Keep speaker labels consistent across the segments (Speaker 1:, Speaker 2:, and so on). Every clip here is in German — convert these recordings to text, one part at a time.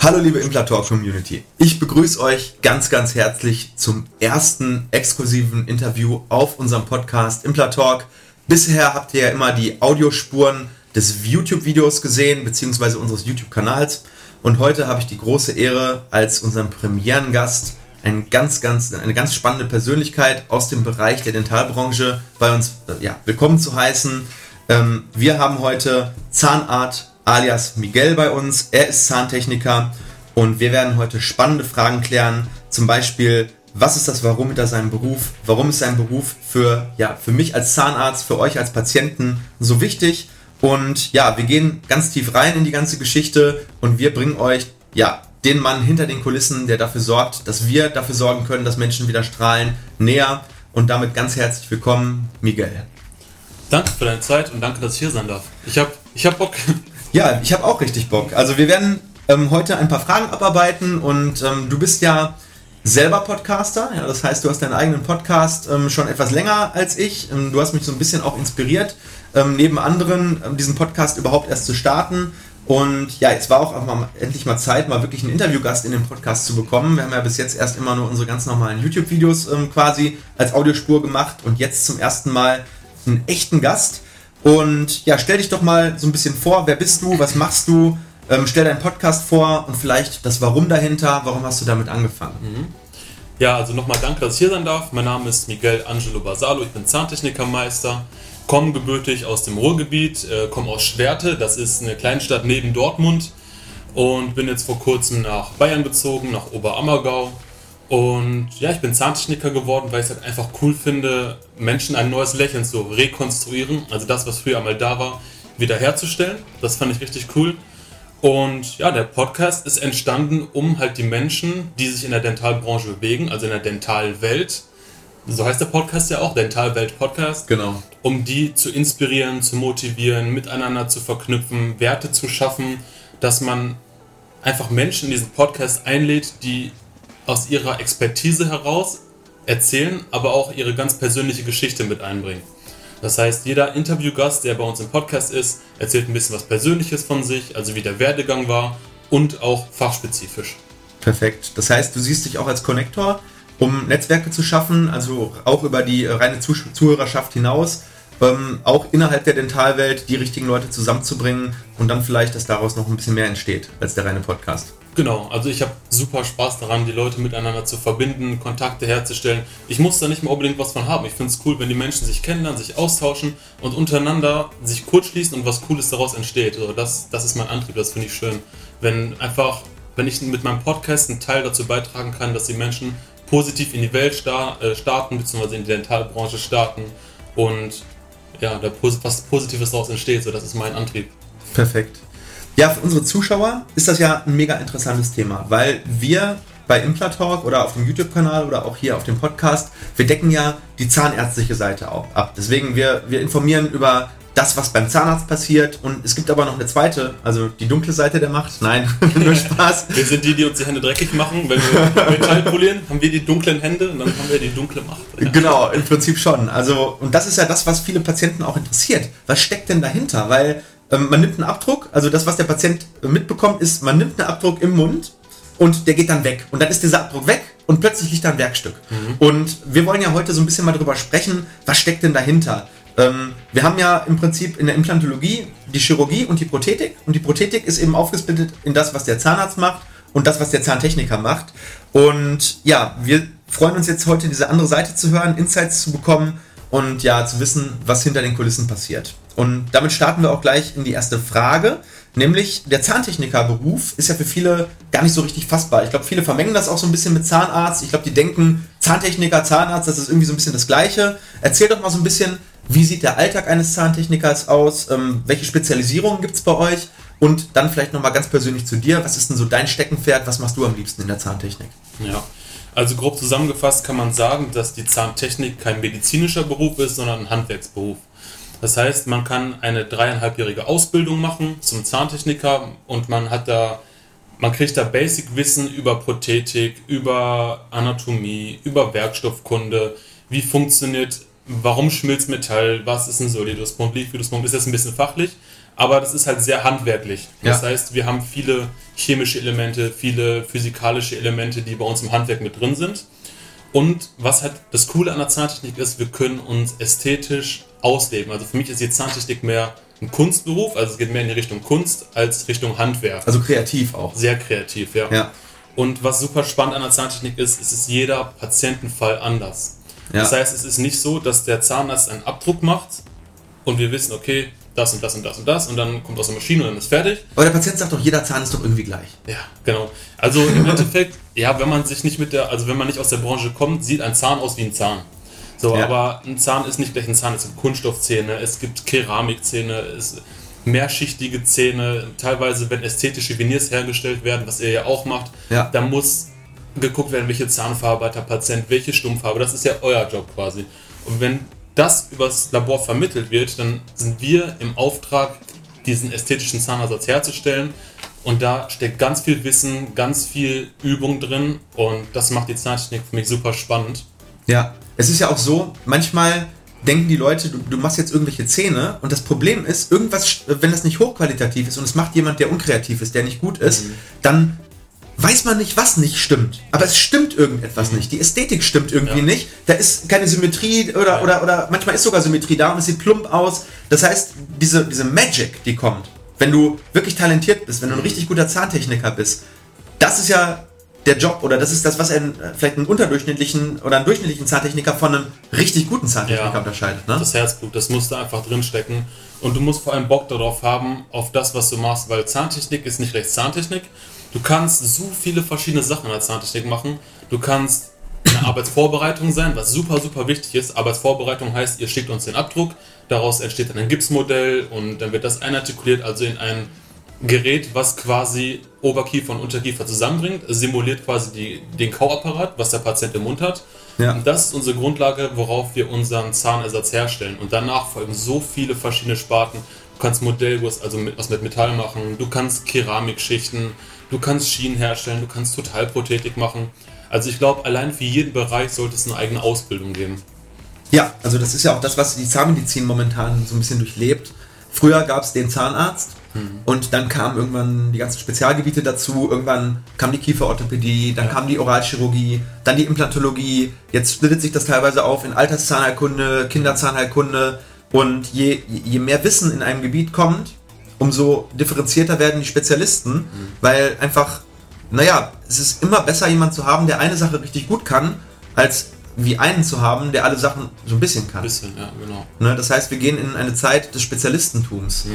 Speaker 1: Hallo liebe Implator Community. Ich begrüße euch ganz, ganz herzlich zum ersten exklusiven Interview auf unserem Podcast Implatalk. Bisher habt ihr ja immer die Audiospuren des YouTube-Videos gesehen, beziehungsweise unseres YouTube-Kanals. Und heute habe ich die große Ehre, als unseren Premierengast ein ganz, ganz, eine ganz spannende Persönlichkeit aus dem Bereich der Dentalbranche bei uns äh, ja, willkommen zu heißen. Ähm, wir haben heute Zahnart alias Miguel bei uns. Er ist Zahntechniker und wir werden heute spannende Fragen klären. Zum Beispiel, was ist das Warum hinter seinem Beruf? Warum ist sein Beruf für, ja, für mich als Zahnarzt, für euch als Patienten so wichtig? Und ja, wir gehen ganz tief rein in die ganze Geschichte und wir bringen euch, ja, den Mann hinter den Kulissen, der dafür sorgt, dass wir dafür sorgen können, dass Menschen wieder strahlen, näher. Und damit ganz herzlich willkommen, Miguel.
Speaker 2: Danke für deine Zeit und danke, dass ich hier sein darf. Ich hab, ich hab Bock.
Speaker 1: Ja, ich habe auch richtig Bock. Also wir werden ähm, heute ein paar Fragen abarbeiten und ähm, du bist ja selber Podcaster. Ja, das heißt, du hast deinen eigenen Podcast ähm, schon etwas länger als ich. Ähm, du hast mich so ein bisschen auch inspiriert, ähm, neben anderen ähm, diesen Podcast überhaupt erst zu starten. Und ja, jetzt war auch mal, endlich mal Zeit, mal wirklich einen Interviewgast in den Podcast zu bekommen. Wir haben ja bis jetzt erst immer nur unsere ganz normalen YouTube-Videos ähm, quasi als Audiospur gemacht und jetzt zum ersten Mal einen echten Gast. Und ja, stell dich doch mal so ein bisschen vor, wer bist du, was machst du, ähm, stell deinen Podcast vor und vielleicht das Warum dahinter, warum hast du damit angefangen?
Speaker 2: Ja, also nochmal danke, dass ich hier sein darf. Mein Name ist Miguel Angelo Basalo, ich bin Zahntechnikermeister, komme gebürtig aus dem Ruhrgebiet, äh, komme aus Schwerte, das ist eine Kleinstadt neben Dortmund und bin jetzt vor kurzem nach Bayern gezogen, nach Oberammergau. Und ja, ich bin Zahntechniker geworden, weil ich es halt einfach cool finde, Menschen ein neues Lächeln zu rekonstruieren, also das, was früher einmal da war, wiederherzustellen. Das fand ich richtig cool. Und ja, der Podcast ist entstanden, um halt die Menschen, die sich in der Dentalbranche bewegen, also in der Dentalwelt, so heißt der Podcast ja auch, Dentalwelt Podcast,
Speaker 1: Genau.
Speaker 2: Um die zu inspirieren, zu motivieren, miteinander zu verknüpfen, Werte zu schaffen, dass man einfach Menschen in diesen Podcast einlädt, die aus ihrer Expertise heraus erzählen, aber auch ihre ganz persönliche Geschichte mit einbringen. Das heißt, jeder Interviewgast, der bei uns im Podcast ist, erzählt ein bisschen was Persönliches von sich, also wie der Werdegang war und auch fachspezifisch.
Speaker 1: Perfekt. Das heißt, du siehst dich auch als Connector, um Netzwerke zu schaffen, also auch über die reine Zuh Zuhörerschaft hinaus, ähm, auch innerhalb der Dentalwelt die richtigen Leute zusammenzubringen und dann vielleicht, dass daraus noch ein bisschen mehr entsteht als der reine Podcast.
Speaker 2: Genau, also ich habe super Spaß daran, die Leute miteinander zu verbinden, Kontakte herzustellen. Ich muss da nicht mal unbedingt was von haben. Ich finde es cool, wenn die Menschen sich kennenlernen, sich austauschen und untereinander sich kurzschließen und was Cooles daraus entsteht. Also das, das ist mein Antrieb, das finde ich schön. Wenn einfach, wenn ich mit meinem Podcast einen Teil dazu beitragen kann, dass die Menschen positiv in die Welt äh, starten, beziehungsweise in die Dentalbranche starten und ja, da was Positives daraus entsteht, so das ist mein Antrieb.
Speaker 1: Perfekt. Ja, für unsere Zuschauer ist das ja ein mega interessantes Thema, weil wir bei Implatalk oder auf dem YouTube-Kanal oder auch hier auf dem Podcast, wir decken ja die zahnärztliche Seite auch ab. Deswegen, wir, wir informieren über das, was beim Zahnarzt passiert und es gibt aber noch eine zweite, also die dunkle Seite der Macht. Nein, nur Spaß.
Speaker 2: Wir sind die, die uns die Hände dreckig machen. Wenn wir Metall polieren, haben wir die dunklen Hände und dann haben wir die dunkle Macht. Ja.
Speaker 1: Genau, im Prinzip schon. Also, und das ist ja das, was viele Patienten auch interessiert. Was steckt denn dahinter? Weil ähm, man nimmt einen Abdruck, also das, was der Patient mitbekommt, ist, man nimmt einen Abdruck im Mund und der geht dann weg. Und dann ist dieser Abdruck weg und plötzlich liegt da ein Werkstück. Und wir wollen ja heute so ein bisschen mal drüber sprechen, was steckt denn dahinter? Ähm, wir haben ja im Prinzip in der Implantologie die Chirurgie und die Prothetik. Und die Prothetik ist eben aufgesplittet in das, was der Zahnarzt macht und das, was der Zahntechniker macht. Und ja, wir freuen uns jetzt heute, diese andere Seite zu hören, Insights zu bekommen und ja, zu wissen, was hinter den Kulissen passiert. Und damit starten wir auch gleich in die erste Frage, nämlich der Zahntechnikerberuf ist ja für viele gar nicht so richtig fassbar. Ich glaube, viele vermengen das auch so ein bisschen mit Zahnarzt. Ich glaube, die denken, Zahntechniker, Zahnarzt, das ist irgendwie so ein bisschen das Gleiche. Erzähl doch mal so ein bisschen, wie sieht der Alltag eines Zahntechnikers aus? Ähm, welche Spezialisierungen gibt es bei euch? Und dann vielleicht nochmal ganz persönlich zu dir. Was ist denn so dein Steckenpferd? Was machst du am liebsten in der Zahntechnik?
Speaker 2: Ja. Also grob zusammengefasst kann man sagen, dass die Zahntechnik kein medizinischer Beruf ist, sondern ein Handwerksberuf. Das heißt, man kann eine dreieinhalbjährige Ausbildung machen zum Zahntechniker und man hat da, man kriegt da Basic-Wissen über Prothetik, über Anatomie, über Werkstoffkunde, wie funktioniert warum schmilzt Metall, was ist ein Soliduspunkt, Liquiduspunkt, ist jetzt ein bisschen fachlich, aber das ist halt sehr handwerklich. Das
Speaker 1: Ja.
Speaker 2: heißt, wir haben viele chemische Elemente, viele physikalische Elemente, die bei uns im Handwerk mit drin sind. Und was halt das Coole an der Zahntechnik ist, wir können uns ästhetisch ausleben. Also für mich ist die Zahntechnik mehr ein Kunstberuf, also es geht mehr in die Richtung Kunst als Richtung Handwerk.
Speaker 1: Also kreativ auch.
Speaker 2: Sehr kreativ, ja.
Speaker 1: Ja.
Speaker 2: Und was super spannend an der Zahntechnik ist, es ist jeder Patientenfall anders.
Speaker 1: Ja.
Speaker 2: Das heißt, es ist nicht so, dass der Zahnarzt einen Abdruck macht und wir wissen, okay, das und das und das und das und dann kommt aus der Maschine und dann ist fertig.
Speaker 1: Aber der Patient sagt doch, jeder Zahn ist doch irgendwie gleich.
Speaker 2: Ja, genau. Also im Endeffekt, ja, wenn man sich nicht mit der, also wenn man nicht aus der Branche kommt, sieht ein Zahn aus wie ein Zahn. So,
Speaker 1: Ja.
Speaker 2: aber ein Zahn ist nicht gleich ein Zahn, es gibt Kunststoffzähne, es gibt Keramikzähne, es mehrschichtige Zähne, teilweise wenn ästhetische Veneers hergestellt werden, was ihr ja auch macht,
Speaker 1: Ja.
Speaker 2: da muss geguckt werden, welche Zahnfarbe hat der Patient, welche Stummfarbe, das ist ja euer Job quasi. Und wenn das übers Labor vermittelt wird, dann sind wir im Auftrag, diesen ästhetischen Zahnersatz herzustellen. Und da steckt ganz viel Wissen, ganz viel Übung drin und das macht die Zahntechnik für mich super spannend.
Speaker 1: Ja, es ist ja auch so, manchmal denken die Leute, du, du machst jetzt irgendwelche Zähne und das Problem ist, irgendwas, wenn das nicht hochqualitativ ist und es macht jemand, der unkreativ ist, der nicht gut ist, dann weiß man nicht, was nicht stimmt. Aber es stimmt irgendetwas nicht. Die Ästhetik stimmt irgendwie
Speaker 2: Ja.
Speaker 1: nicht. Da ist keine Symmetrie oder,
Speaker 2: Ja.
Speaker 1: oder, oder manchmal ist sogar Symmetrie da und es sieht plump aus. Das heißt, diese, diese Magic, die kommt, wenn du wirklich talentiert bist, wenn du ein richtig guter Zahntechniker bist, das ist ja der Job oder das ist das, was einen, äh, vielleicht einen unterdurchschnittlichen oder einen durchschnittlichen Zahntechniker von einem richtig guten Zahntechniker
Speaker 2: Ja.
Speaker 1: unterscheidet. Ne?
Speaker 2: Das Herzblut, das muss da einfach drinstecken. Und du musst vor allem Bock darauf haben, auf das, was du machst, weil Zahntechnik ist nicht recht Zahntechnik. Du kannst so viele verschiedene Sachen der Zahntechnik machen. Du kannst eine Arbeitsvorbereitung sein, was super, super wichtig ist. Arbeitsvorbereitung heißt, ihr schickt uns den Abdruck, daraus entsteht dann ein Gipsmodell und dann wird das einartikuliert, also in ein Gerät, was quasi Oberkiefer und Unterkiefer zusammenbringt, simuliert quasi die, den Kauapparat, was der Patient im Mund hat.
Speaker 1: Ja.
Speaker 2: Und das ist unsere Grundlage, worauf wir unseren Zahnersatz herstellen. Und danach folgen so viele verschiedene Sparten. Du kannst Modellguss, also mit, was mit Metall machen, du kannst Keramikschichten, du kannst Schienen herstellen, du kannst Totalprothetik machen. Also ich glaube, allein für jeden Bereich sollte es eine eigene Ausbildung geben.
Speaker 1: Ja, also das ist ja auch das, was die Zahnmedizin momentan so ein bisschen durchlebt. Früher gab es den Zahnarzt und dann kamen irgendwann die ganzen Spezialgebiete dazu. Irgendwann kam die Kieferorthopädie, dann kam die Oralchirurgie, dann die Implantologie. Jetzt splittet sich das teilweise auf in Alterszahnheilkunde, Kinderzahnheilkunde. Und je, je mehr Wissen in einem Gebiet kommt, umso differenzierter werden die Spezialisten, weil einfach, naja, es ist immer besser, jemanden zu haben, der eine Sache richtig gut kann, als wie einen zu haben, der alle Sachen so ein bisschen kann.
Speaker 2: Ein bisschen, ja, genau.
Speaker 1: Ne? Das heißt, wir gehen in eine Zeit des Spezialistentums.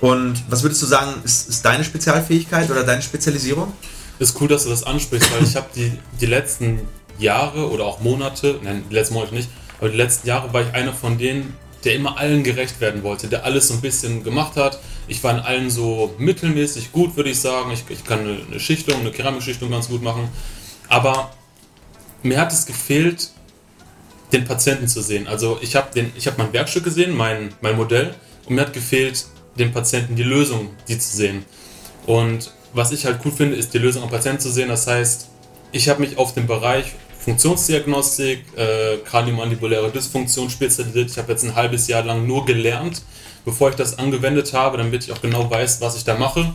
Speaker 1: Und was würdest du sagen, ist, ist deine Spezialfähigkeit oder deine Spezialisierung?
Speaker 2: Ist cool, dass du das ansprichst, weil ich habe die, die letzten Jahre oder auch Monate, nein, die letzten Monate nicht, aber die letzten Jahre war ich einer von denen, der immer allen gerecht werden wollte, der alles so ein bisschen gemacht hat. Ich war in allen so mittelmäßig gut, würde ich sagen. Ich, ich kann eine, Schichtung, eine Keramikschichtung ganz gut machen. Aber mir hat es gefehlt, den Patienten zu sehen. Also ich habe hab mein Werkstück gesehen, mein, mein Modell, und mir hat gefehlt, den Patienten die Lösung, die zu sehen. Und was ich halt cool finde, ist die Lösung am Patienten zu sehen. Das heißt, ich habe mich auf den Bereich Funktionsdiagnostik, äh, kraniomandibuläre Dysfunktion spezialisiert. Ich habe jetzt ein halbes Jahr lang nur gelernt, bevor ich das angewendet habe, damit ich auch genau weiß, was ich da mache.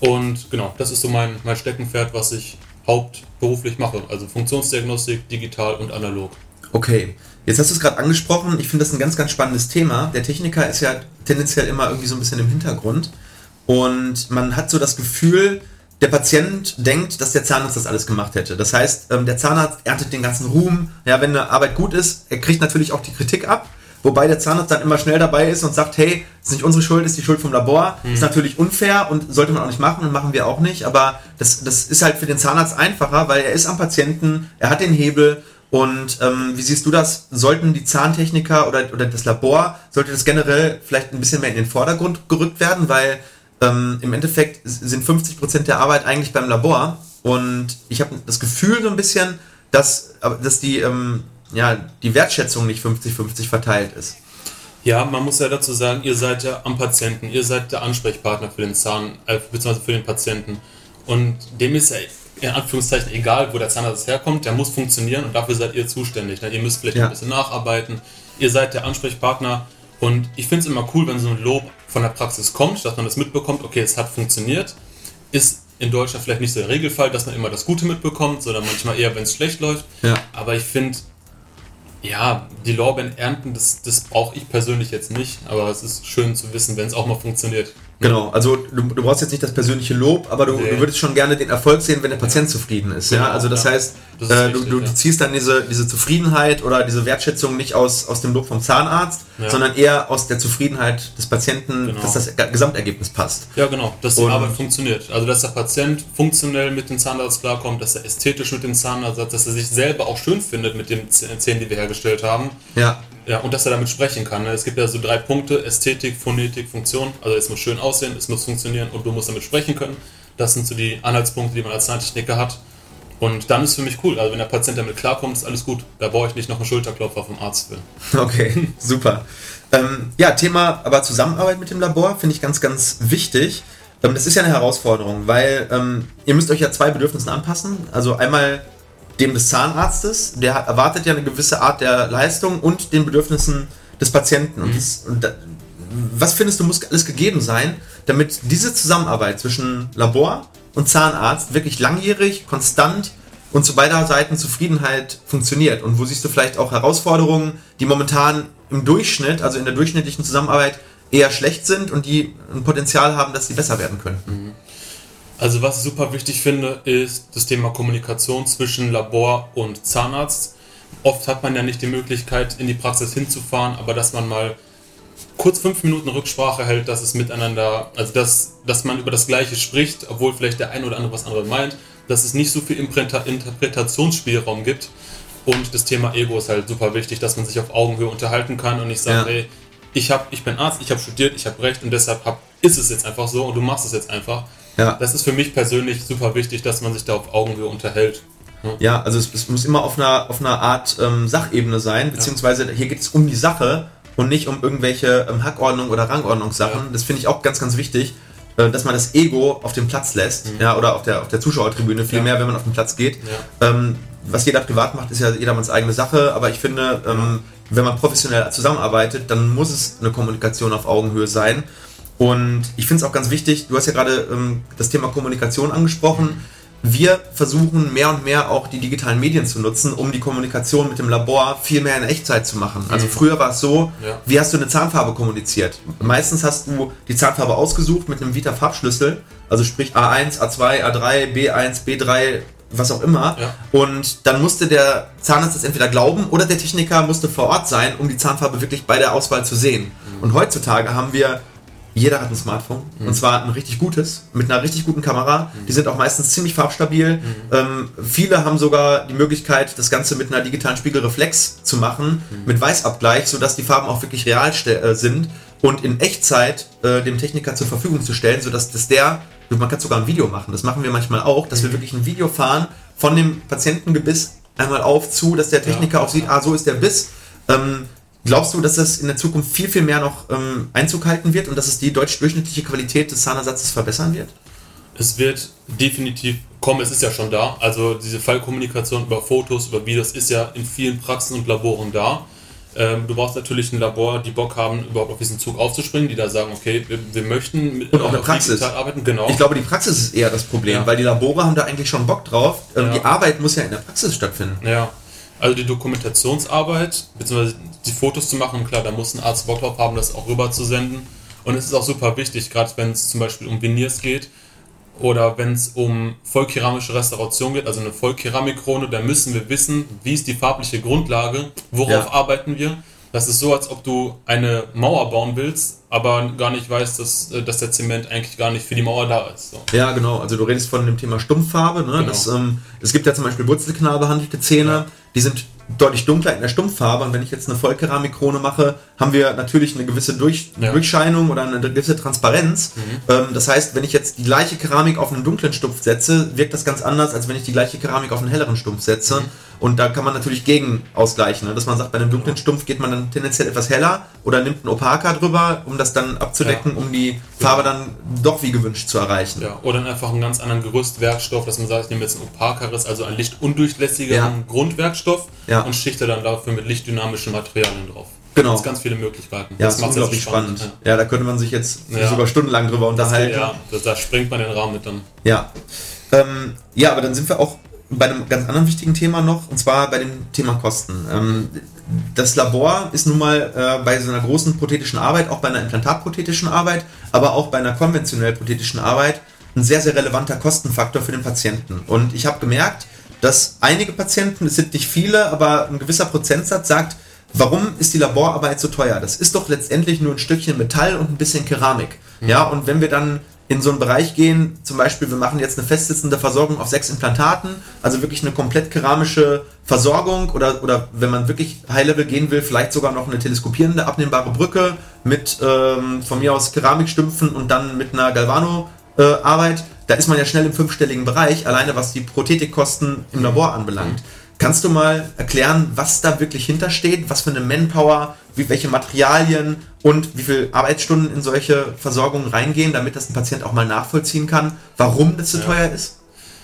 Speaker 2: Und genau, das ist so mein, mein Steckenpferd, was ich hauptberuflich mache. Also Funktionsdiagnostik, digital und analog.
Speaker 1: Okay, jetzt hast du es gerade angesprochen. Ich finde das ein ganz, ganz spannendes Thema. Der Techniker ist ja tendenziell immer irgendwie so ein bisschen im Hintergrund. Und man hat so das Gefühl, der Patient denkt, dass der Zahnarzt das alles gemacht hätte. Das heißt, ähm, der Zahnarzt erntet den ganzen Ruhm. Ja, wenn eine Arbeit gut ist, er kriegt natürlich auch die Kritik ab. Wobei der Zahnarzt dann immer schnell dabei ist und sagt, hey, ist nicht unsere Schuld, ist die Schuld vom Labor. Ist natürlich unfair und sollte man auch nicht machen und machen wir auch nicht. Aber das, das ist halt für den Zahnarzt einfacher, weil er ist am Patienten, er hat den Hebel und ähm, wie siehst du das? Sollten die Zahntechniker oder, oder das Labor, sollte das generell vielleicht ein bisschen mehr in den Vordergrund gerückt werden, weil ähm, im Endeffekt sind 50% der Arbeit eigentlich beim Labor und ich habe das Gefühl so ein bisschen, dass, dass die, ähm, ja, die Wertschätzung nicht 50-50 verteilt ist.
Speaker 2: Ja, man muss ja dazu sagen, ihr seid ja am Patienten, ihr seid der Ansprechpartner für den Zahn, äh, beziehungsweise für den Patienten. Und dem ist ja in Anführungszeichen egal, wo der Zahnarzt herkommt, der muss funktionieren und dafür seid ihr zuständig. Ne? Ihr müsst vielleicht
Speaker 1: Ja.
Speaker 2: ein bisschen nacharbeiten, ihr seid der Ansprechpartner und ich finde es immer cool, wenn so ein Lob von der Praxis kommt, dass man das mitbekommt, okay, es hat funktioniert. Ist in Deutschland vielleicht nicht so der Regelfall, dass man immer das Gute mitbekommt, sondern manchmal eher, wenn es schlecht läuft.
Speaker 1: Ja.
Speaker 2: Aber ich finde, ja, die Lorbeeren ernten, das, das brauche ich persönlich jetzt nicht, aber es ist schön zu wissen, wenn es auch mal funktioniert.
Speaker 1: Genau, also du, du brauchst jetzt nicht das persönliche Lob, aber du,
Speaker 2: Nee.
Speaker 1: du würdest schon gerne den Erfolg sehen, wenn der Patient zufrieden ist. Ja,
Speaker 2: Genau,
Speaker 1: also das
Speaker 2: ja.
Speaker 1: heißt,
Speaker 2: Das
Speaker 1: äh, du,
Speaker 2: wichtig,
Speaker 1: du,
Speaker 2: ja.
Speaker 1: ziehst dann diese, diese Zufriedenheit oder diese Wertschätzung nicht aus, aus dem Lob vom Zahnarzt,
Speaker 2: Ja.
Speaker 1: sondern eher aus der Zufriedenheit des Patienten,
Speaker 2: Genau.
Speaker 1: dass das Ge- Gesamtergebnis passt.
Speaker 2: Ja, genau, dass die
Speaker 1: Und-
Speaker 2: Arbeit funktioniert. Also, dass der Patient funktionell mit dem Zahnarzt klarkommt, dass er ästhetisch mit dem Zahnarzt, dass er sich selber auch schön findet mit den Zähnen, die wir hergestellt haben.
Speaker 1: Ja,
Speaker 2: Ja, und dass er damit sprechen kann. ne? Es gibt ja so drei Punkte: Ästhetik, Phonetik, Funktion. Also, es muss schön aussehen, es muss funktionieren und du musst damit sprechen können. Das sind so die Anhaltspunkte, die man als Zahntechniker hat. Und dann ist für mich cool. Also, wenn der Patient damit klarkommt, ist alles gut. Da brauche ich nicht noch einen Schulterklopfer vom Arzt für.
Speaker 1: okay, super. Ähm, ja, Thema aber Zusammenarbeit mit dem Labor finde ich ganz, ganz wichtig. Ähm, das ist ja eine Herausforderung, weil ähm, ihr müsst euch ja zwei Bedürfnissen anpassen. Also einmal dem des Zahnarztes, der erwartet ja eine gewisse Art der Leistung und den Bedürfnissen des Patienten. Und, das, und da, was findest du, muss alles gegeben sein, damit diese Zusammenarbeit zwischen Labor und Zahnarzt wirklich langjährig, konstant und zu beider Seiten Zufriedenheit funktioniert? Und wo siehst du vielleicht auch Herausforderungen, die momentan im Durchschnitt, also in der durchschnittlichen Zusammenarbeit, eher schlecht sind und die ein Potenzial haben, dass sie besser werden können?
Speaker 2: Also was ich super wichtig finde, ist das Thema Kommunikation zwischen Labor und Zahnarzt. Oft hat man ja nicht die Möglichkeit, in die Praxis hinzufahren, aber dass man mal kurz fünf Minuten Rücksprache hält, dass es miteinander, also dass, dass man über das Gleiche spricht, obwohl vielleicht der eine oder andere was andere meint, dass es nicht so viel Interpretationsspielraum gibt. Und das Thema Ego ist halt super wichtig, dass man sich auf Augenhöhe unterhalten kann und nicht sagt,
Speaker 1: Ja.
Speaker 2: ey, ich, hab, ich bin Arzt, ich habe studiert, ich habe Recht und deshalb hab, ist es jetzt einfach so und du machst es jetzt einfach.
Speaker 1: Ja.
Speaker 2: Das ist für mich persönlich super wichtig, dass man sich da auf Augenhöhe unterhält.
Speaker 1: Ja, also es, es muss immer auf einer, auf einer Art ähm, Sachebene sein, beziehungsweise hier geht es um die Sache und nicht um irgendwelche ähm, Hackordnung oder Rangordnungssachen.
Speaker 2: Ja.
Speaker 1: Das finde ich auch ganz, ganz wichtig, äh, dass man das Ego auf den Platz lässt, ja, oder auf der, auf der Zuschauertribüne viel
Speaker 2: Mhm. Ja.
Speaker 1: mehr, wenn man auf den Platz geht. Ähm, was jeder privat macht, ist ja jedermanns eigene Sache, aber ich finde, ähm, wenn man professionell zusammenarbeitet, dann muss es eine Kommunikation auf Augenhöhe sein. Und ich finde es auch ganz wichtig, du hast ja gerade ähm, das Thema Kommunikation angesprochen. Wir versuchen mehr und mehr auch die digitalen Medien zu nutzen, um die Kommunikation mit dem Labor viel mehr in Echtzeit zu machen. Also früher war es so,
Speaker 2: Ja.
Speaker 1: wie hast du eine Zahnfarbe kommuniziert? Meistens hast du die Zahnfarbe ausgesucht mit einem Vita-Farbschlüssel, also sprich A1, A2, A3, B1, B3, was auch immer.
Speaker 2: Ja.
Speaker 1: Und dann musste der Zahnarzt das entweder glauben oder der Techniker musste vor Ort sein, um die Zahnfarbe wirklich bei der Auswahl zu sehen. Und heutzutage haben wir, jeder hat ein Smartphone und zwar ein richtig gutes, mit einer richtig guten Kamera. Die sind auch meistens ziemlich farbstabil. Ähm, viele haben sogar die Möglichkeit, das Ganze mit einer digitalen Spiegelreflex zu machen, mit Weißabgleich, sodass die Farben auch wirklich real äh, sind und in Echtzeit äh, dem Techniker zur Verfügung zu stellen, sodass dass der, man kann sogar ein Video machen, das machen wir manchmal auch, dass wir wirklich ein Video fahren von dem Patientengebiss einmal auf zu, dass der Techniker
Speaker 2: Ja.
Speaker 1: auch sieht, ah, so ist der Biss. Ähm, glaubst du, dass das in der Zukunft viel, viel mehr noch ähm, Einzug halten wird und dass es die deutsch durchschnittliche Qualität des Zahnersatzes verbessern wird?
Speaker 2: Es wird definitiv kommen, es ist ja schon da. Also diese Fallkommunikation über Fotos, über Videos ist ja in vielen Praxen und Laboren da. Ähm, du brauchst natürlich ein Labor, die Bock haben, überhaupt auf diesen Zug aufzuspringen, die da sagen, okay, wir, wir möchten mit
Speaker 1: Und auch eine Praxis.
Speaker 2: arbeiten. Genau.
Speaker 1: Ich glaube, die Praxis ist eher das Problem,
Speaker 2: Ja.
Speaker 1: weil die Labore haben da eigentlich schon Bock drauf. Ähm,
Speaker 2: Ja.
Speaker 1: Die Arbeit muss ja in der Praxis stattfinden.
Speaker 2: Ja, also die Dokumentationsarbeit, beziehungsweise die Fotos zu machen, klar, da muss ein Arzt Bock drauf haben, das auch rüber zu senden. Und es ist auch super wichtig, gerade wenn es zum Beispiel um Veneers geht oder wenn es um vollkeramische Restauration geht, also eine Vollkeramikkrone, da müssen wir wissen, wie ist die farbliche Grundlage, worauf
Speaker 1: Ja.
Speaker 2: arbeiten wir. Das ist so, als ob du eine Mauer bauen willst, aber gar nicht weißt, dass, äh, dass der Zement eigentlich gar nicht für die Mauer da ist. So.
Speaker 1: Ja, genau. Also du redest von dem Thema Stumpffarbe. Ne?
Speaker 2: Genau.
Speaker 1: Das, ähm, es gibt ja zum Beispiel Wurzelknall behandelte Zähne,
Speaker 2: Ja.
Speaker 1: Die sind deutlich dunkler in der Stumpffarbe. Und wenn ich jetzt eine Vollkeramikkrone mache, haben wir natürlich eine gewisse Durch
Speaker 2: Ja. Mhm.
Speaker 1: Durchscheinung oder eine gewisse Transparenz. Ähm, das heißt, wenn ich jetzt die gleiche Keramik auf einen dunklen Stumpf setze, wirkt das ganz anders, als wenn ich die gleiche Keramik auf einen helleren Stumpf setze.
Speaker 2: Mhm.
Speaker 1: Und da kann man natürlich gegen ausgleichen, ne? dass man sagt, bei einem dunklen Stumpf geht man dann tendenziell etwas heller oder nimmt einen Opaker drüber, um das dann abzudecken, um die Farbe dann doch wie gewünscht zu erreichen.
Speaker 2: Ja, oder einfach einen ganz anderen Gerüstwerkstoff, dass man sagt, ich nehme jetzt ein opakares, also einen lichtundurchlässigeren
Speaker 1: Ja.
Speaker 2: Grundwerkstoff
Speaker 1: Ja.
Speaker 2: und schichte dann dafür mit lichtdynamischen Materialien drauf.
Speaker 1: Genau.
Speaker 2: Da gibt's ganz viele Möglichkeiten.
Speaker 1: Ja, das ist
Speaker 2: ja so
Speaker 1: unglaublich spannend. Ja. da könnte man sich jetzt
Speaker 2: Ja.
Speaker 1: sogar stundenlang drüber
Speaker 2: Das,
Speaker 1: unterhalten.
Speaker 2: ja, da, springt man den Rahmen mit dann.
Speaker 1: Ja. Ähm, ja, aber dann sind wir auch bei einem ganz anderen wichtigen Thema noch, und zwar bei dem Thema Kosten. Ähm, das Labor ist nun mal äh, bei so einer großen prothetischen Arbeit, auch bei einer implantatprothetischen Arbeit, aber auch bei einer konventionell prothetischen Arbeit, ein sehr, sehr relevanter Kostenfaktor für den Patienten. Und ich habe gemerkt, dass einige Patienten, es sind nicht viele, aber ein gewisser Prozentsatz sagt, warum ist die Laborarbeit so teuer? Das ist doch letztendlich nur ein Stückchen Metall und ein bisschen Keramik. Ja, und wenn wir dann in so einen Bereich gehen, zum Beispiel, wir machen jetzt eine festsitzende Versorgung auf sechs Implantaten, also wirklich eine komplett keramische Versorgung oder, oder wenn man wirklich High-Level gehen will, vielleicht sogar noch eine teleskopierende, abnehmbare Brücke mit ähm, von mir aus Keramikstümpfen und dann mit einer Galvano-Arbeit. da ist man ja schnell im fünfstelligen Bereich, alleine was die Prothetikkosten im Labor anbelangt. Kannst du mal erklären, was da wirklich hintersteht, was für eine Manpower, wie, welche Materialien und wie viele Arbeitsstunden in solche Versorgungen reingehen, damit das ein Patient auch mal nachvollziehen kann, warum das so
Speaker 2: Ja.
Speaker 1: teuer ist?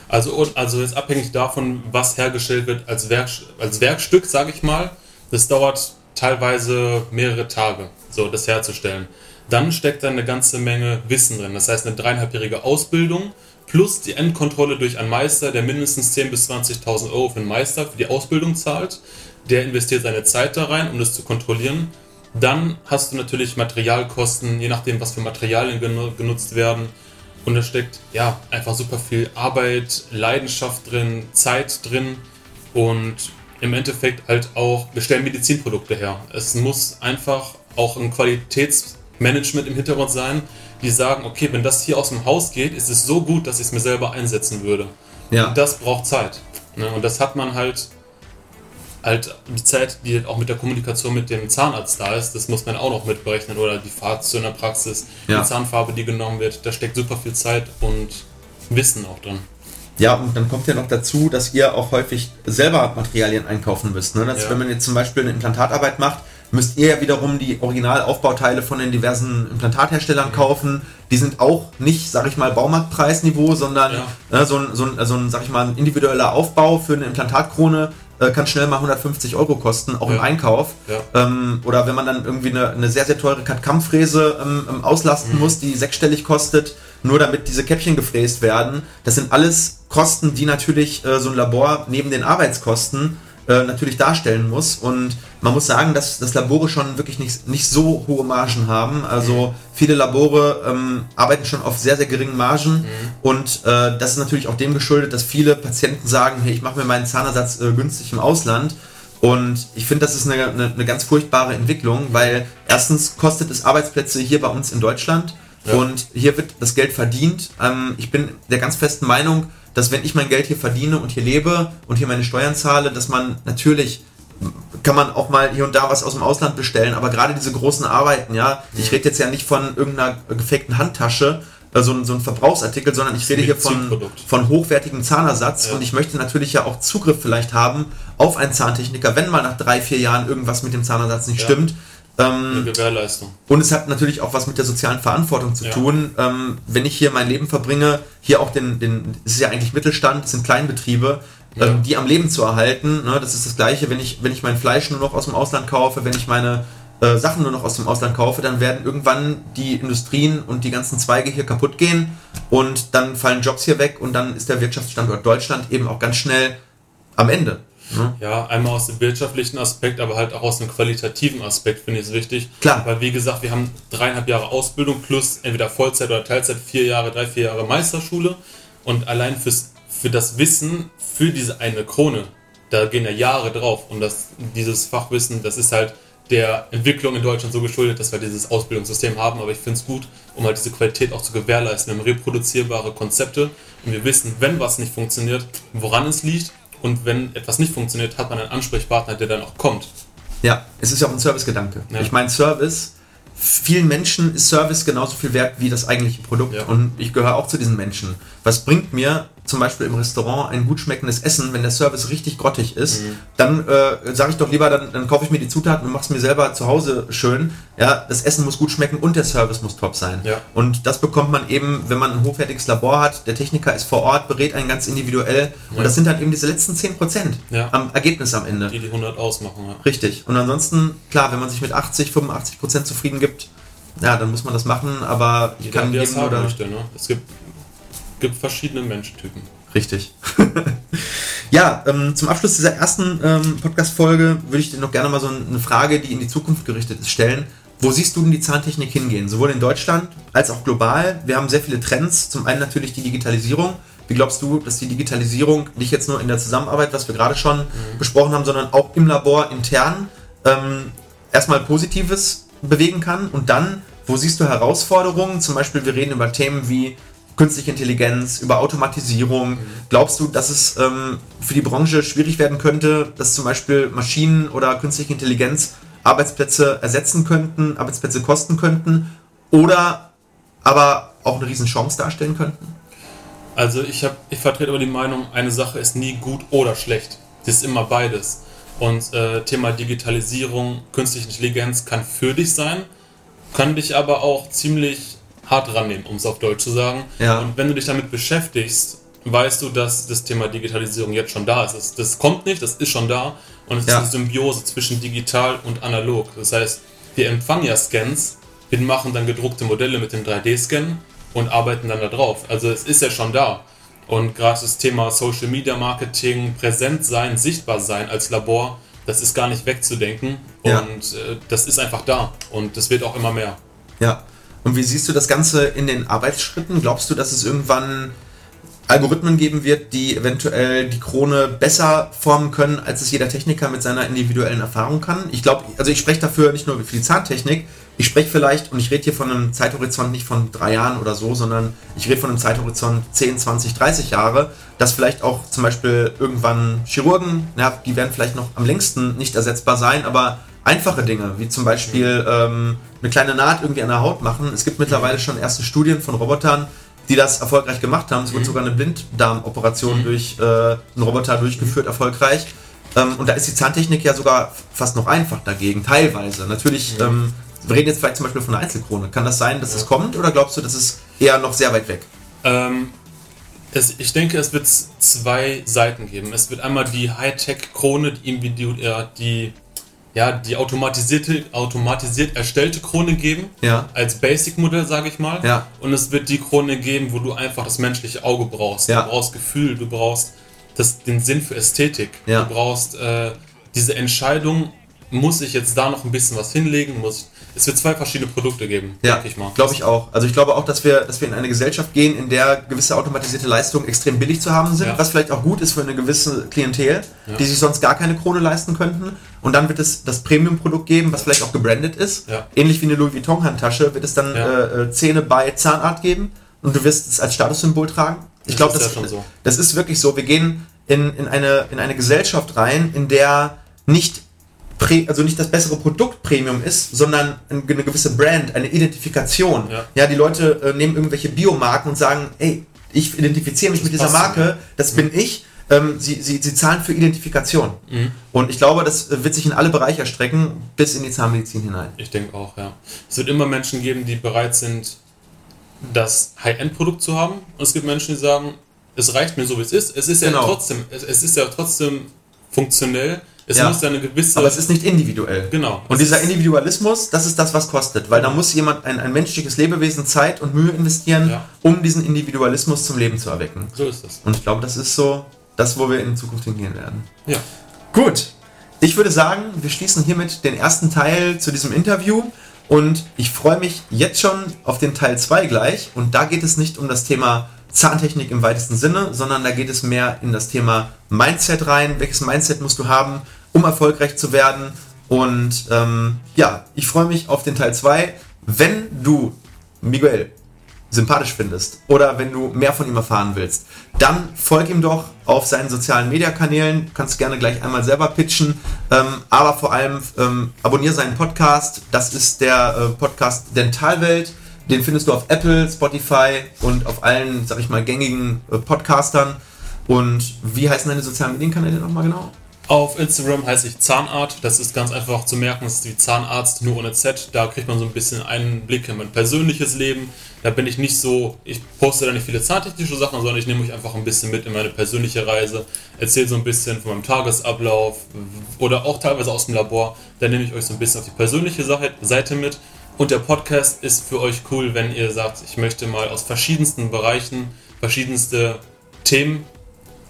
Speaker 2: Also, also jetzt abhängig davon, was hergestellt wird als, Werk, als Werkstück, sage ich mal, das dauert teilweise mehrere Tage, so das herzustellen. Dann steckt da eine ganze Menge Wissen drin. Das heißt, eine dreieinhalbjährige Ausbildung plus die Endkontrolle durch einen Meister, der mindestens 10.000 bis 20.000 Euro für einen Meister für die Ausbildung zahlt. Der investiert seine Zeit da rein, um das zu kontrollieren. Dann hast du natürlich Materialkosten, je nachdem, was für Materialien genu- genutzt werden. Und da steckt ja einfach super viel Arbeit, Leidenschaft drin, Zeit drin und im Endeffekt halt auch, wir stellen Medizinprodukte her. Es muss einfach auch ein Qualitätsmanagement im Hintergrund sein, die sagen, okay, wenn das hier aus dem Haus geht, ist es so gut, dass ich es mir selber einsetzen würde.
Speaker 1: Ja.
Speaker 2: Und das braucht Zeit. Ne? Und das hat man halt, halt die Zeit, die auch mit der Kommunikation mit dem Zahnarzt da ist, das muss man auch noch mitberechnen. Oder die Fahrt zu einer Praxis,
Speaker 1: Ja.
Speaker 2: die Zahnfarbe, die genommen wird, da steckt super viel Zeit und Wissen auch drin.
Speaker 1: Ja, und dann kommt ja noch dazu, dass ihr auch häufig selber Materialien einkaufen müsst. Ne? Das,
Speaker 2: Ja.
Speaker 1: Wenn man jetzt zum Beispiel eine Implantatarbeit macht, müsst ihr ja wiederum die Originalaufbauteile von den diversen Implantatherstellern kaufen. Die sind auch nicht, sag ich mal, Baumarktpreisniveau, sondern
Speaker 2: Ja.
Speaker 1: äh, so, ein, so, ein, so ein, sag ich mal, ein individueller Aufbau für eine Implantatkrone äh, kann schnell mal 150 Euro kosten, auch im
Speaker 2: Ja.
Speaker 1: Einkauf.
Speaker 2: Ja.
Speaker 1: Ähm, oder wenn man dann irgendwie eine, eine sehr, sehr teure Cut-Kamm-Fräse ähm, ähm, auslasten muss, die sechsstellig kostet, nur damit diese Käppchen gefräst werden. Das sind alles Kosten, die natürlich äh, so ein Labor neben den Arbeitskosten äh, natürlich darstellen muss. Und man muss sagen, dass, dass Labore schon wirklich nicht, nicht so hohe Margen haben. Also viele Labore ähm, arbeiten schon auf sehr, sehr geringen Margen. Und äh, das ist natürlich auch dem geschuldet, dass viele Patienten sagen, hey, ich mache mir meinen Zahnersatz äh, günstig im Ausland. Und ich finde, das ist eine, eine, eine ganz furchtbare Entwicklung, weil erstens kostet es Arbeitsplätze hier bei uns in Deutschland
Speaker 2: Ja.
Speaker 1: und hier wird das Geld verdient. Ähm, ich bin der ganz festen Meinung, dass wenn ich mein Geld hier verdiene und hier lebe und hier meine Steuern zahle, dass man natürlich kann man auch mal hier und da was aus dem Ausland bestellen, aber gerade diese großen Arbeiten, ja, ich rede jetzt ja nicht von irgendeiner gefakten Handtasche, äh, so, ein- Verbrauchsartikel, sondern ich rede hier von, von hochwertigem Zahnersatz
Speaker 2: Ja.
Speaker 1: und ich möchte natürlich ja auch Zugriff vielleicht haben auf einen Zahntechniker, wenn mal nach drei, vier Jahren irgendwas mit dem Zahnersatz nicht
Speaker 2: Ja.
Speaker 1: stimmt.
Speaker 2: Eine
Speaker 1: Ähm,
Speaker 2: Gewährleistung.
Speaker 1: und es hat natürlich auch was mit der sozialen Verantwortung zu
Speaker 2: Ja.
Speaker 1: tun. Ähm, wenn ich hier mein Leben verbringe, hier auch den, den, es ist ja eigentlich Mittelstand, es sind Kleinbetriebe,
Speaker 2: Ja.
Speaker 1: ähm, die am Leben zu erhalten. Ne? Das ist das Gleiche, wenn ich, wenn ich mein Fleisch nur noch aus dem Ausland kaufe, wenn ich meine äh, Sachen nur noch aus dem Ausland kaufe, dann werden irgendwann die Industrien und die ganzen Zweige hier kaputt gehen und dann fallen Jobs hier weg und dann ist der Wirtschaftsstandort Deutschland eben auch ganz schnell am Ende. Ne?
Speaker 2: Ja, einmal aus dem wirtschaftlichen Aspekt, aber halt auch aus dem qualitativen Aspekt finde ich es wichtig.
Speaker 1: Klar.
Speaker 2: Weil, wie gesagt, wir haben dreieinhalb Jahre Ausbildung plus entweder Vollzeit oder Teilzeit, vier Jahre, drei, vier Jahre Meisterschule. Und allein fürs, für das Wissen, für diese eine Krone, da gehen ja Jahre drauf. Und das, dieses Fachwissen, das ist halt der Entwicklung in Deutschland so geschuldet, dass wir dieses Ausbildungssystem haben. Aber ich finde es gut, um halt diese Qualität auch zu gewährleisten. Wir haben reproduzierbare Konzepte und wir wissen, wenn was nicht funktioniert, woran es liegt. Und wenn etwas nicht funktioniert, hat man einen Ansprechpartner, der dann auch kommt.
Speaker 1: Ja, es ist ja auch ein Servicegedanke.
Speaker 2: Ja.
Speaker 1: Ich meine, Service, vielen Menschen ist Service genauso viel wert wie das eigentliche Produkt.
Speaker 2: Ja.
Speaker 1: Und ich gehöre auch zu diesen Menschen. Was bringt mir zum Beispiel im Restaurant ein gut schmeckendes Essen, wenn der Service richtig grottig ist, dann äh, sage ich doch lieber, dann, dann kaufe ich mir die Zutaten und mache es mir selber zu Hause schön. Ja, das Essen muss gut schmecken und der Service muss top sein.
Speaker 2: Ja.
Speaker 1: Und das bekommt man eben, wenn man ein hochwertiges Labor hat. Der Techniker ist vor Ort, berät einen ganz individuell. Und
Speaker 2: Ja.
Speaker 1: das sind dann eben diese letzten 10%
Speaker 2: Ja.
Speaker 1: am Ergebnis am Ende.
Speaker 2: Die die 100 ausmachen. Ja.
Speaker 1: Richtig. Und ansonsten, klar, wenn man sich mit 80, 85 Prozent zufrieden gibt, ja, dann muss man das machen, aber ich
Speaker 2: Jeder,
Speaker 1: kann
Speaker 2: haben
Speaker 1: oder...
Speaker 2: möchte. Ne? Es gibt, gibt verschiedene Menschentypen.
Speaker 1: Richtig. ja, ähm, zum Abschluss dieser ersten ähm, Podcast-Folge würde ich dir noch gerne mal so eine Frage, die in die Zukunft gerichtet ist, stellen. Wo siehst du denn die Zahntechnik hingehen? Sowohl in Deutschland als auch global. Wir haben sehr viele Trends. Zum einen natürlich die Digitalisierung. Wie glaubst du, dass die Digitalisierung nicht jetzt nur in der Zusammenarbeit, was wir gerade schon besprochen haben, sondern auch im Labor intern ähm, erstmal Positives bewegen kann? Und dann, wo siehst du Herausforderungen? Zum Beispiel, wir reden über Themen wie künstliche Intelligenz, über Automatisierung. Glaubst du, dass es ähm, für die Branche schwierig werden könnte, dass zum Beispiel Maschinen oder künstliche Intelligenz Arbeitsplätze ersetzen könnten, Arbeitsplätze kosten könnten oder aber auch eine Riesenchance darstellen könnten?
Speaker 2: Also ich, hab, ich vertrete aber die Meinung, eine Sache ist nie gut oder schlecht. Das ist immer beides. Und äh, Thema Digitalisierung, künstliche Intelligenz kann für dich sein, kann dich aber auch ziemlich hart rannehmen, um es auf Deutsch zu sagen.
Speaker 1: Ja.
Speaker 2: Und wenn du dich damit beschäftigst, weißt du, dass das Thema Digitalisierung jetzt schon da ist. Das, das kommt nicht, das ist schon da. Und es
Speaker 1: Ja.
Speaker 2: ist eine Symbiose zwischen digital und analog. Das heißt, wir empfangen ja Scans, wir machen dann gedruckte Modelle mit dem 3D-Scan und arbeiten dann da drauf. Also es ist ja schon da. Und gerade das Thema Social Media Marketing, präsent sein, sichtbar sein als Labor, das ist gar nicht wegzudenken.
Speaker 1: Ja.
Speaker 2: Und äh, das ist einfach da. Und das wird auch immer mehr.
Speaker 1: Ja. Und wie siehst du das Ganze in den Arbeitsschritten? Glaubst du, dass es irgendwann Algorithmen geben wird, die eventuell die Krone besser formen können, als es jeder Techniker mit seiner individuellen Erfahrung kann? Ich glaube, also ich spreche dafür nicht nur für die Zahntechnik, ich spreche vielleicht, und ich rede hier von einem Zeithorizont nicht von drei Jahren oder so, sondern ich rede von einem Zeithorizont 10, 20, 30 Jahre, dass vielleicht auch zum Beispiel irgendwann Chirurgen, ja, die werden vielleicht noch am längsten nicht ersetzbar sein, aber einfache Dinge, wie zum Beispiel ähm, eine kleine Naht irgendwie an der Haut machen. Es gibt mittlerweile schon erste Studien von Robotern, die das erfolgreich gemacht haben. Es wurde sogar eine Blinddarmoperation durch äh, einen Roboter durchgeführt, erfolgreich. Ähm, und da ist die Zahntechnik ja sogar fast noch einfach dagegen, teilweise. Natürlich, ähm, wir reden jetzt vielleicht zum Beispiel von einer Einzelkrone. Kann das sein, dass es kommt oder glaubst du, das ist eher noch sehr weit weg?
Speaker 2: Ähm, es, ich denke, es wird zwei Seiten geben. Es wird einmal die Hightech-Krone, die, individu- äh, die, ja, die automatisierte, automatisiert erstellte Krone geben.
Speaker 1: Ja.
Speaker 2: Als Basic-Modell, sage ich mal.
Speaker 1: Ja.
Speaker 2: Und es wird die Krone geben, wo du einfach das menschliche Auge brauchst.
Speaker 1: Ja.
Speaker 2: Du brauchst Gefühl, du brauchst das, den Sinn für Ästhetik.
Speaker 1: Ja.
Speaker 2: Du brauchst äh, diese Entscheidung, muss ich jetzt da noch ein bisschen was hinlegen? Muss ich, es wird zwei verschiedene Produkte geben,
Speaker 1: Ja,
Speaker 2: denke ich mal.
Speaker 1: glaube ich auch. Also ich glaube auch, dass wir, dass wir in eine Gesellschaft gehen, in der gewisse automatisierte Leistungen extrem billig zu haben sind,
Speaker 2: Ja.
Speaker 1: was vielleicht auch gut ist für eine gewisse Klientel,
Speaker 2: Ja.
Speaker 1: die sich sonst gar keine Krone leisten könnten. Und dann wird es das Premium-Produkt geben, was vielleicht auch gebrandet ist. Ähnlich wie eine Louis Vuitton-Handtasche wird es dann äh, äh, Zähne bei Zahnart geben und du wirst es als Statussymbol tragen. Ich
Speaker 2: Das
Speaker 1: glaube,
Speaker 2: ist
Speaker 1: das,
Speaker 2: schon so.
Speaker 1: das ist wirklich so. Wir gehen in, in, eine, in eine Gesellschaft rein, in der nicht Prä- also nicht das bessere Produkt Premium ist, sondern eine gewisse Brand, eine Identifikation.
Speaker 2: Ja.
Speaker 1: die Leute äh, nehmen irgendwelche Biomarken und sagen, ey, ich identifiziere mich mit dieser Marke, das bin ich. Ähm, sie, sie, sie zahlen für Identifikation.
Speaker 2: Mhm.
Speaker 1: Und ich glaube, das äh, wird sich in alle Bereiche erstrecken, bis in die Zahnmedizin hinein.
Speaker 2: Ich denke auch, ja. Es wird immer Menschen geben, die bereit sind, das High-End-Produkt zu haben. Und es gibt Menschen, die sagen, es reicht mir so, wie es ist. Es ist ja
Speaker 1: Genau.
Speaker 2: trotzdem, es, es ist ja trotzdem funktionell. Es
Speaker 1: Ja.
Speaker 2: muss ja eine gewisse.
Speaker 1: Aber es ist nicht individuell.
Speaker 2: Genau.
Speaker 1: Und
Speaker 2: Es
Speaker 1: dieser Individualismus, das ist das, was kostet. Weil da muss jemand, ein, ein menschliches Lebewesen, Zeit und Mühe investieren,
Speaker 2: Ja.
Speaker 1: um diesen Individualismus zum Leben zu erwecken.
Speaker 2: so ist es.
Speaker 1: Und ich glaube, das ist so das, wo wir in Zukunft hingehen werden.
Speaker 2: Ja.
Speaker 1: Gut. Ich würde sagen, wir schließen hiermit den ersten Teil zu diesem Interview. Und ich freue mich jetzt schon auf den Teil 2 gleich. Und da geht es nicht um das Thema Zahntechnik im weitesten Sinne, sondern da geht es mehr in das Thema Mindset rein. Welches Mindset musst du haben, um erfolgreich zu werden? Und ähm, ja, ich freue mich auf den Teil 2. Wenn du Miguel sympathisch findest oder wenn du mehr von ihm erfahren willst, dann folg ihm doch auf seinen sozialen Mediakanälen. Kannst gerne gleich einmal selber pitchen, ähm, aber vor allem ähm, abonniere seinen Podcast. Das ist der äh, Podcast Dentalwelt, Den findest du auf Apple, Spotify und auf allen, sag ich mal, gängigen äh, Podcastern. Und wie heißen deine sozialen Medienkanäle nochmal genau?
Speaker 2: Auf Instagram heiße ich Zahnart. Das ist ganz einfach zu merken. Das ist wie Zahnarzt, nur ohne Z. Da kriegt man so ein bisschen Einblick in mein persönliches Leben. Da bin ich nicht so, ich poste da nicht viele zahntechnische Sachen, sondern ich nehme euch einfach ein bisschen mit in meine persönliche Reise. Erzähle so ein bisschen von meinem Tagesablauf oder auch teilweise aus dem Labor. Da nehme ich euch so ein bisschen auf die persönliche Seite mit. Und der Podcast ist für euch cool, wenn ihr sagt, ich möchte mal aus verschiedensten Bereichen verschiedenste Themen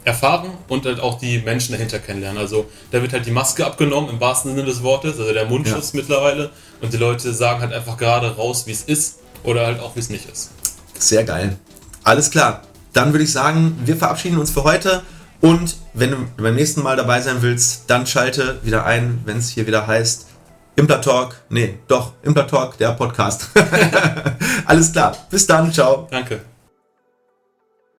Speaker 2: erfahren und halt auch die Menschen dahinter kennenlernen. Also da wird halt die Maske abgenommen im wahrsten Sinne des Wortes, also der Mundschutz ja. mittlerweile und die Leute sagen halt einfach gerade raus, wie es ist oder halt auch wie es nicht ist.
Speaker 1: Sehr geil. Alles klar. Dann würde ich sagen, wir verabschieden uns für heute und wenn du beim nächsten Mal dabei sein willst, dann schalte wieder ein, wenn es hier wieder heißt Implatalk. Nee, doch, Implatalk, der Podcast. Alles klar. Bis dann. Ciao.
Speaker 2: Danke.